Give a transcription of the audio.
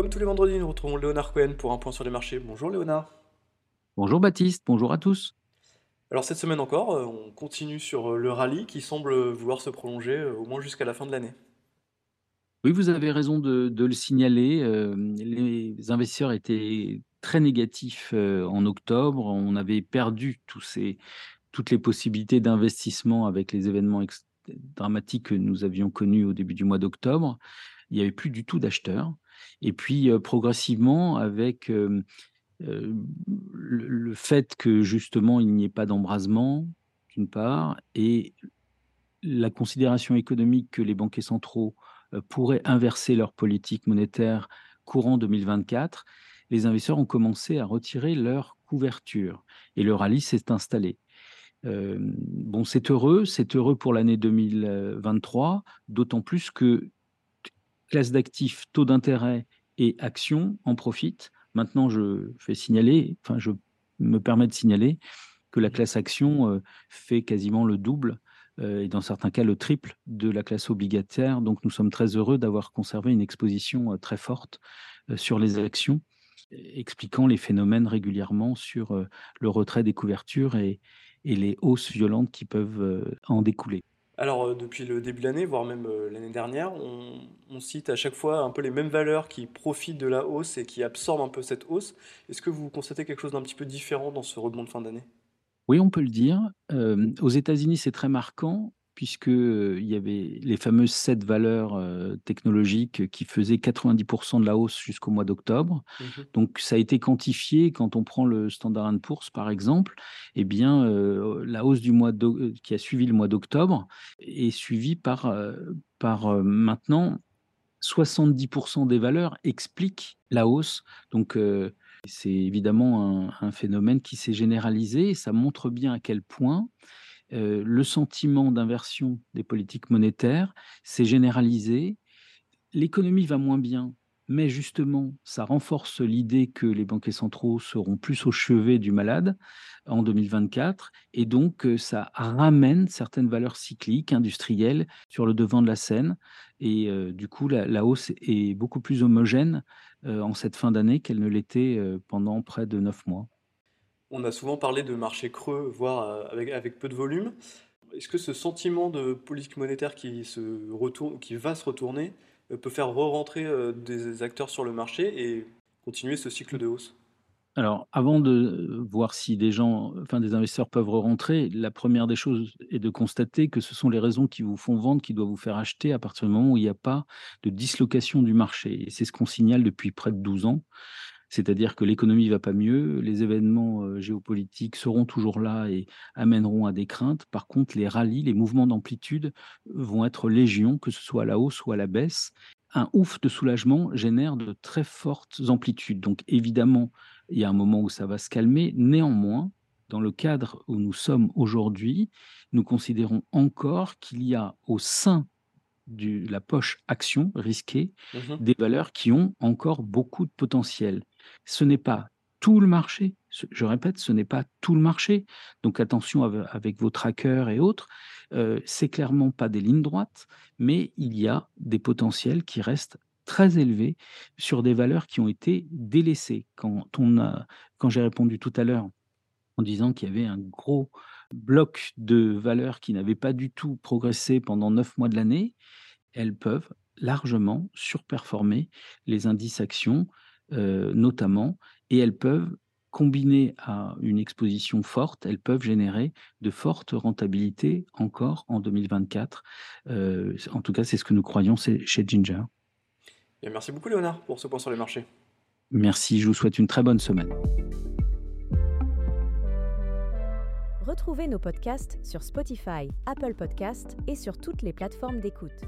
Comme tous les vendredis, nous retrouvons Léonard Cohen pour un point sur les marchés. Bonjour Léonard. Bonjour Baptiste, bonjour à tous. Alors cette semaine encore, euh, on continue sur euh, le rallye qui semble vouloir se prolonger euh, au moins jusqu'à la fin de l'année. Oui, vous avez raison de, de le signaler. euh, les investisseurs étaient très négatifs euh, en octobre. On avait perdu tous ces, toutes les possibilités d'investissement avec les événements dramatiques que nous avions connus au début du mois d'octobre. Il n'y avait plus du tout d'acheteurs. Et puis, progressivement, avec le, fait que justement il n'y ait pas d'embrasement, d'une part, et la considération économique que les banquiers centraux pourraient inverser leur politique monétaire courant 2024, les investisseurs ont commencé à retirer leur couverture et le rallye s'est installé. Bon, c'est heureux, c'est heureux pour l'année 2023, d'autant plus que classe d'actifs, taux d'intérêt et actions en profitent. Maintenant, je fais signaler, enfin, je me permets de signaler que la classe action euh, fait quasiment le double euh, et dans certains cas le triple de la classe obligataire. Donc, nous sommes très heureux d'avoir conservé une exposition euh, très forte sur les actions, expliquant les phénomènes régulièrement sur le retrait des couvertures et, les hausses violentes qui peuvent en découler. Alors euh, depuis le début de l'année, voire même euh, l'année dernière, on, cite à chaque fois un peu les mêmes valeurs qui profitent de la hausse et qui absorbent un peu cette hausse. Est-ce que vous constatez quelque chose d'un petit peu différent dans ce rebond de fin d'année? Oui, on peut le dire. Euh, aux États-Unis, c'est très marquant puisque il y avait les fameuses sept valeurs technologiques qui faisaient 90% de la hausse jusqu'au mois d'octobre. Mhm. Donc, ça a été quantifié. Quand on prend le Standard Poor's, par exemple, eh bien, euh, la hausse du mois qui a suivi le mois d'octobre est suivie par, euh, par euh, maintenant 70% des valeurs expliquent la hausse. Donc, c'est évidemment un, un phénomène qui s'est généralisé et ça montre bien à quel point euh, le sentiment d'inversion des politiques monétaires s'est généralisé. L'économie va moins bien, mais justement, ça renforce l'idée que les banquiers centraux seront plus au chevet du malade en 2024, et donc euh, ça ramène certaines valeurs cycliques, industrielles, sur le devant de la scène, et euh, du coup, la, hausse est beaucoup plus homogène en cette fin d'année qu'elle ne l'était pendant près de neuf mois. On a souvent parlé de marché creux, voire euh, avec, peu de volume. Est-ce que ce sentiment de politique monétaire qui se retourne, qui va se retourner euh, peut faire re-rentrer euh, des acteurs sur le marché et continuer ce cycle de hausse? Alors, avant de voir si des gens, enfin des investisseurs peuvent rentrer, la première des choses est de constater que ce sont les raisons qui vous font vendre qui doivent vous faire acheter à partir du moment où il n'y a pas de dislocation du marché. Et c'est ce qu'on signale depuis près de 12 ans. C'est-à-dire que l'économie va pas mieux, les événements euh, géopolitiques seront toujours là et amèneront à des craintes. Par contre, les rallyes, les mouvements d'amplitude vont être légion, que ce soit à la hausse ou à la baisse. Un ouf de soulagement génère de très fortes amplitudes. Donc évidemment, il y a un moment où ça va se calmer. Néanmoins, dans le cadre où nous sommes aujourd'hui, nous considérons encore qu'il y a au sein de la poche action risquée Mhm. des valeurs qui ont encore beaucoup de potentiel. Ce n'est pas tout le marché, je répète, ce n'est pas tout le marché. Donc attention ave- avec vos trackers et autres. Euh, c'est clairement pas des lignes droites, mais il y a des potentiels qui restent très élevés sur des valeurs qui ont été délaissées. Quand on a, quand j'ai répondu tout à l'heure en disant qu'il y avait un gros bloc de valeurs qui n'avaient pas du tout progressé pendant neuf mois de l'année, elles peuvent largement surperformer les indices actions, euh, notamment, et elles peuvent, combinées à une exposition forte, elles peuvent générer de fortes rentabilités encore en 2024. Euh, en tout cas, c'est ce que nous croyons chez Ginger. Bien, merci beaucoup Léonard pour ce point sur les marchés. Merci, je vous souhaite une très bonne semaine. Retrouvez nos podcasts sur Spotify, Apple Podcasts et sur toutes les plateformes d'écoute.